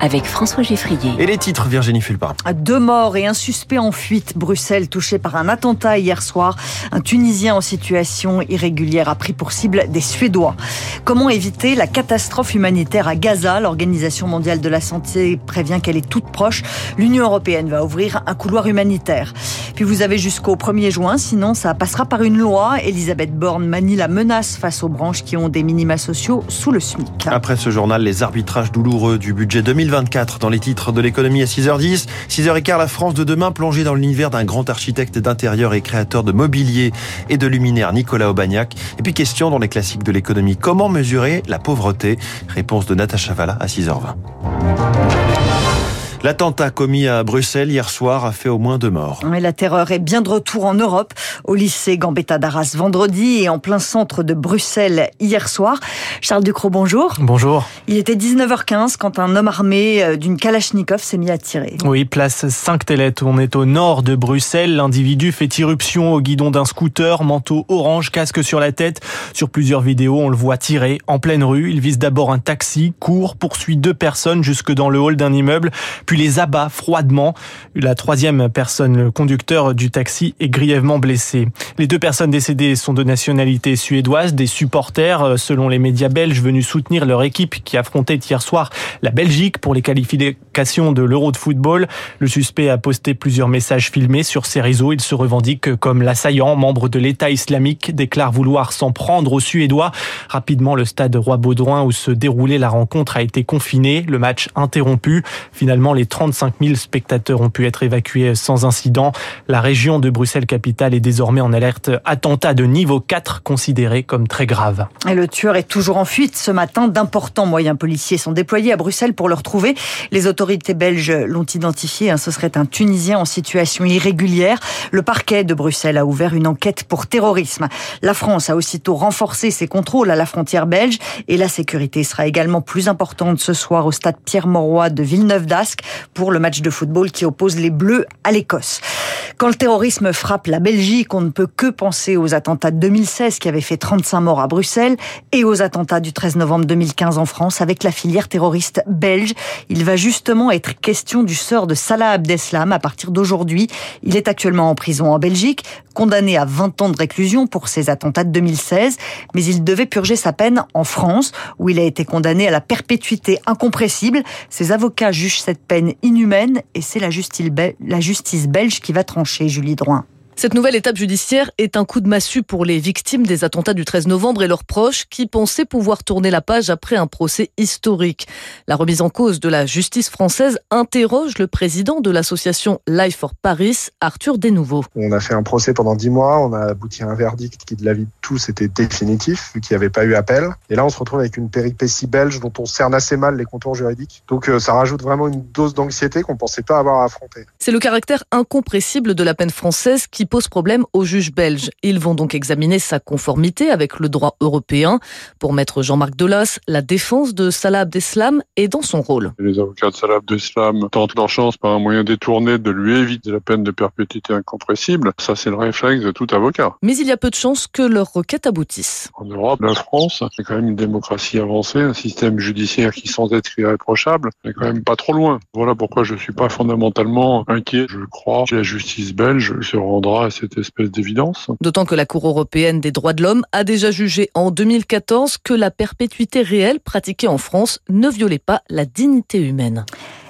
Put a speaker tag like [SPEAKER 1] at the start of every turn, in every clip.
[SPEAKER 1] avec François Geffrier.
[SPEAKER 2] Et les titres, Virginie Fulpin.
[SPEAKER 3] Deux morts et un suspect en fuite. Bruxelles touché par un attentat hier soir. Un Tunisien en situation irrégulière a pris pour cible des Suédois. Comment éviter la catastrophe humanitaire à Gaza? L'Organisation mondiale de la santé prévient qu'elle est toute proche. L'Union européenne va ouvrir un couloir humanitaire. Puis vous avez jusqu'au 1er juin, sinon ça passera par une loi. Elisabeth Borne manie la menace face aux branches qui ont des minima sociaux sous le SMIC.
[SPEAKER 2] Après ce journal, les arbitrages douloureux du budget 2020 2024 dans les titres de l'économie à 6h10. 6h15, la France de demain plongée dans l'univers d'un grand architecte d'intérieur et créateur de mobilier et de luminaires Nicolas Aubagnac. Et puis question dans les classiques de l'économie, comment mesurer la pauvreté? Réponse de Natacha Valla à 6h20. L'attentat commis à Bruxelles hier soir a fait au moins deux morts.
[SPEAKER 3] Mais la terreur est bien de retour en Europe, au lycée Gambetta d'Arras vendredi et en plein centre de Bruxelles hier soir. Charles Ducrot, bonjour.
[SPEAKER 4] Bonjour.
[SPEAKER 3] Il était 19h15 quand un homme armé euh, d'une Kalachnikov s'est mis à tirer.
[SPEAKER 4] Oui, place 5 Telette, on est au nord de Bruxelles. L'individu fait irruption au guidon d'un scooter, manteau orange, casque sur la tête. Sur plusieurs vidéos, on le voit tirer en pleine rue. Il vise d'abord un taxi, court, poursuit deux personnes jusque dans le hall d'un immeuble, puis les abat froidement. La troisième personne, le conducteur du taxi, est grièvement blessé. Les deux personnes décédées sont de nationalité suédoise, des supporters, euh, selon les médias belges, venus soutenir leur équipe qui affrontait hier soir la Belgique pour les qualifications de l'Euro de football. Le suspect a posté plusieurs messages filmés sur ses réseaux. Il se revendique comme l'assaillant, membre de l'État islamique, déclare vouloir s'en prendre aux Suédois. Rapidement, le stade Roi-Baudouin où se déroulait la rencontre a été confiné, le match interrompu. Finalement, les 35 000 spectateurs ont pu être évacués sans incident. La région de Bruxelles-Capitale est désormais en alerte attentat de niveau 4 considéré comme très grave.
[SPEAKER 3] Et le tueur est toujours en fuite. Ce matin, d'importants moyens policiers sont déployés à Bruxelles pour le retrouver. Les autorités belges l'ont identifié. Hein. Ce serait un Tunisien en situation irrégulière. Le parquet de Bruxelles a ouvert une enquête pour terrorisme. La France a aussitôt renforcé ses contrôles à la frontière belge et la sécurité sera également plus importante ce soir au stade Pierre-Mauroy de Villeneuve-d'Ascq pour le match de football qui oppose les Bleus à l'Écosse. Quand le terrorisme frappe la Belgique, on ne peut que penser aux attentats de 2016 qui avaient fait 35 morts à Bruxelles et aux attentats du 13 novembre 2015 en France avec la filière terroriste belge. Il va justement être question du sort de Salah Abdeslam à partir d'aujourd'hui. Il est actuellement en prison en Belgique, condamné à 20 ans de réclusion pour ses attentats de 2016, mais il devait purger sa peine en France où il a été condamné à la perpétuité incompressible. Ses avocats jugent cette peine inhumaine et c'est la justice belge qui va trancher, Julie Droin.
[SPEAKER 5] Cette nouvelle étape judiciaire est un coup de massue pour les victimes des attentats du 13 novembre et leurs proches qui pensaient pouvoir tourner la page après un procès historique. La remise en cause de la justice française interroge le président de l'association Life for Paris, Arthur Desnouveaux.
[SPEAKER 6] On a fait un procès pendant dix mois, on a abouti à un verdict qui de l'avis de tous était définitif, vu qu'il n'y avait pas eu appel. Et là, on se retrouve avec une péripétie belge dont on cerne assez mal les contours juridiques. Donc euh, ça rajoute vraiment une dose d'anxiété qu'on ne pensait pas avoir à affronter.
[SPEAKER 5] C'est le caractère incompressible de la peine française qui pose problème aux juges belges. Ils vont donc examiner sa conformité avec le droit européen. Pour maître Jean-Marc Delas, la défense de Salah Abdeslam est dans son rôle.
[SPEAKER 7] Les avocats de Salah Abdeslam tentent leur chance par un moyen détourné de lui éviter la peine de perpétuité incompressible. Ça, c'est le réflexe de tout avocat.
[SPEAKER 5] Mais il y a peu de chances que leur requête aboutisse.
[SPEAKER 7] En Europe, la France, c'est quand même une démocratie avancée, un système judiciaire qui, sans être irréprochable, n'est quand même pas trop loin. Voilà pourquoi je suis pas fondamentalement inquiet. Je crois que la justice belge se rendra à cette espèce d'évidence.
[SPEAKER 5] D'autant que la Cour européenne des droits de l'homme a déjà jugé en 2014 que la perpétuité réelle pratiquée en France ne violait pas la dignité humaine.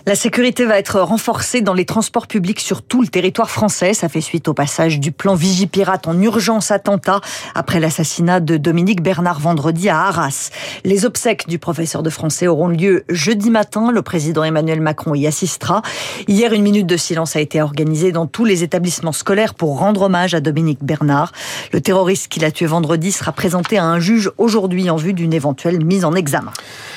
[SPEAKER 3] La sécurité va être renforcée dans les transports publics sur tout le territoire français. Ça fait suite au passage du plan Vigipirate en urgence attentat après l'assassinat de Dominique Bernard vendredi à Arras. Les obsèques du professeur de français auront lieu jeudi matin. Le président Emmanuel Macron y assistera. Hier, une minute de silence a été organisée dans tous les établissements scolaires pour rendre hommage à Dominique Bernard. Le terroriste qui l'a tué vendredi sera présenté à un juge aujourd'hui en vue d'une éventuelle mise en examen.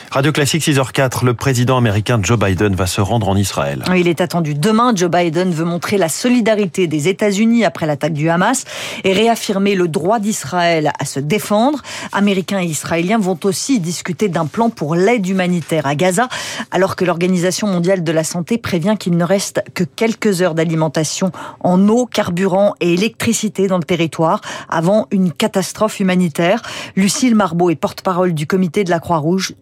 [SPEAKER 2] Radio Classique 6h04, le président américain Joe Biden va se rendre en Israël.
[SPEAKER 3] Il est attendu demain. Joe Biden veut montrer la solidarité des États-Unis après l'attaque du Hamas et réaffirmer le droit d'Israël à se défendre. Américains et Israéliens vont aussi discuter d'un plan pour l'aide humanitaire à Gaza, alors que l'Organisation mondiale de la santé prévient qu'il ne reste que quelques heures d'alimentation en eau, carburant et électricité dans le territoire avant une catastrophe humanitaire. Lucille Marbeau est porte-parole du comité de la Croix-Rouge.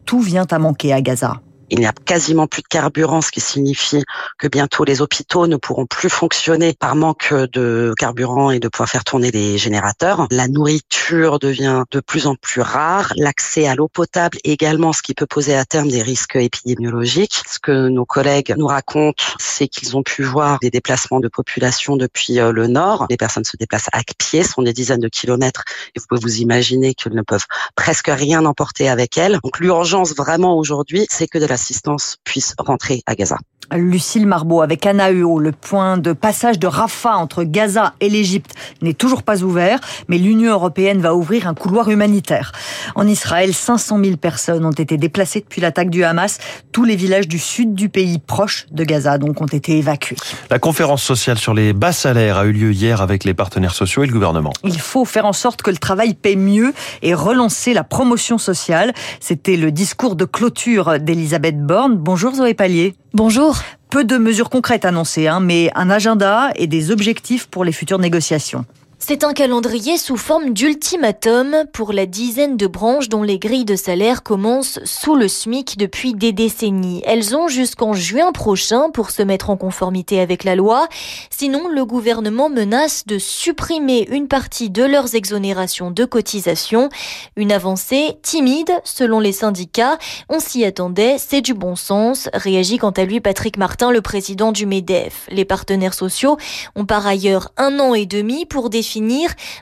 [SPEAKER 3] À manquer à Gaza.
[SPEAKER 8] Il n'y a quasiment plus de carburant, ce qui signifie que bientôt les hôpitaux ne pourront plus fonctionner par manque de carburant et de pouvoir faire tourner les générateurs. La nourriture devient de plus en plus rare. L'accès à l'eau potable également, ce qui peut poser à terme des risques épidémiologiques. Ce que nos collègues nous racontent, c'est qu'ils ont pu voir des déplacements de population depuis euh, le nord. Les personnes se déplacent à pied, sont des dizaines de kilomètres et vous pouvez vous imaginer qu'elles ne peuvent presque rien emporter avec elles. Donc l'urgence vraiment aujourd'hui, c'est que de la assistance puisse rentrer à Gaza.
[SPEAKER 3] Lucille Marbeau avec Anna Huot. Le point de passage de Rafah entre Gaza et l'Égypte n'est toujours pas ouvert, mais l'Union européenne va ouvrir un couloir humanitaire. En Israël, 500 000 personnes ont été déplacées depuis l'attaque du Hamas. Tous les villages du sud du pays, proches de Gaza, donc, ont été évacués.
[SPEAKER 2] La conférence sociale sur les bas salaires a eu lieu hier avec les partenaires sociaux et le gouvernement.
[SPEAKER 3] Il faut faire en sorte que le travail paie mieux et relancer la promotion sociale. C'était le discours de clôture d'Elisabeth Borne. Bonjour Zoé Pallier.
[SPEAKER 9] Bonjour.
[SPEAKER 3] Peu de mesures concrètes annoncées, hein, mais un agenda et des objectifs pour les futures négociations.
[SPEAKER 9] C'est un calendrier sous forme d'ultimatum pour la dizaine de branches dont les grilles de salaire commencent sous le SMIC depuis des décennies. Elles ont jusqu'en juin prochain pour se mettre en conformité avec la loi. Sinon, le gouvernement menace de supprimer une partie de leurs exonérations de cotisations. Une avancée timide selon les syndicats. On s'y attendait, c'est du bon sens, réagit quant à lui Patrick Martin, le président du MEDEF. Les partenaires sociaux ont par ailleurs un an et demi pour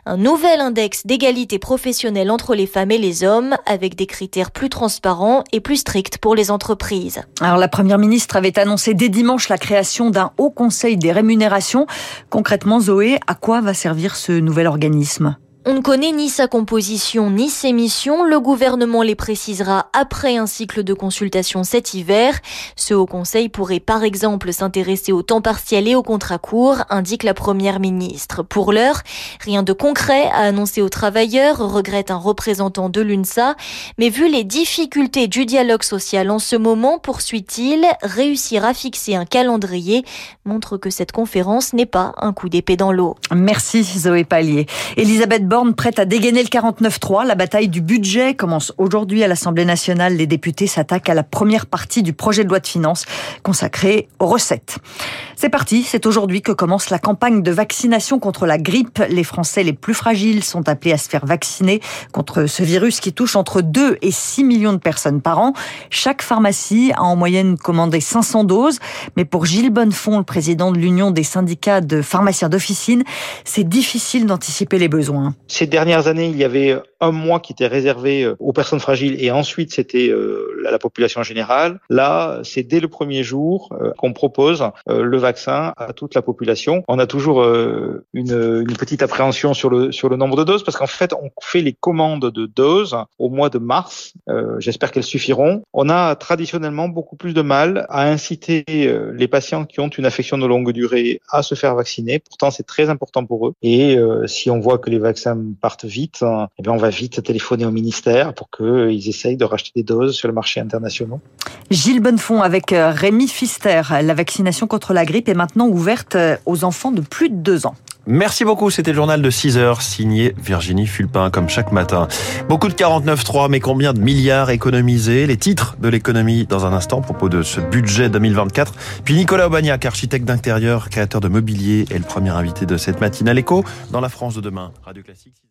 [SPEAKER 9] un nouvel index d'égalité professionnelle entre les femmes et les hommes avec des critères plus transparents et plus stricts pour les entreprises.
[SPEAKER 3] Alors la première ministre avait annoncé dès dimanche la création d'un haut conseil des rémunérations. Concrètement, Zoé, à quoi va servir ce nouvel organisme?
[SPEAKER 9] On ne connaît ni sa composition ni ses missions. Le gouvernement les précisera après un cycle de consultation cet hiver. Ce haut conseil pourrait par exemple s'intéresser au temps partiel et au contrat court, indique la première ministre. Pour l'heure, rien de concret à annoncer aux travailleurs, regrette un représentant de l'UNSA. Mais vu les difficultés du dialogue social en ce moment, poursuit-il, réussir à fixer un calendrier montre que cette conférence n'est pas un coup d'épée dans l'eau.
[SPEAKER 3] Merci Zoé Pallier. Elisabeth Borne prête à dégainer le 49-3. La bataille du budget commence aujourd'hui à l'Assemblée nationale. Les députés s'attaquent à la première partie du projet de loi de finances consacrée aux recettes. C'est parti, c'est aujourd'hui que commence la campagne de vaccination contre la grippe. Les Français les plus fragiles sont appelés à se faire vacciner contre ce virus qui touche entre 2 et 6 millions de personnes par an. Chaque pharmacie a en moyenne commandé 500 doses. Mais pour Gilles Bonnefond, le président de l'Union des syndicats de pharmaciens d'officine, c'est difficile d'anticiper les besoins.
[SPEAKER 10] Ces dernières années, il y avait un mois qui était réservé euh, aux personnes fragiles et ensuite c'était euh, la population générale. Là, c'est dès le premier jour euh, qu'on propose le vaccin à toute la population. On a toujours une, une petite appréhension sur le sur le nombre de doses parce qu'en fait, on fait les commandes de doses au mois de mars. J'espère qu'elles suffiront. On a traditionnellement beaucoup plus de mal à inciter les patients qui ont une affection de longue durée à se faire vacciner. Pourtant, c'est très important pour eux. Et si on voit que les vaccins partent vite, hein, eh bien on va vite téléphoner au ministère pour qu'ils essayent de racheter des doses sur le marché international.
[SPEAKER 3] Gilles Bonnefond avec euh, Rémi Fister. La vaccination contre la grippe est maintenant ouverte euh, aux enfants de plus de 2 ans.
[SPEAKER 2] Merci beaucoup, c'était le journal de 6 heures, signé Virginie Fulpin, comme chaque matin. Beaucoup de 49.3, mais combien de milliards économisés? Les titres de l'économie dans un instant, à propos de ce budget 2024. Puis Nicolas Aubagnac, architecte d'intérieur, créateur de mobilier, est le premier invité de cette matinale écho dans la France de demain. Radio Classique.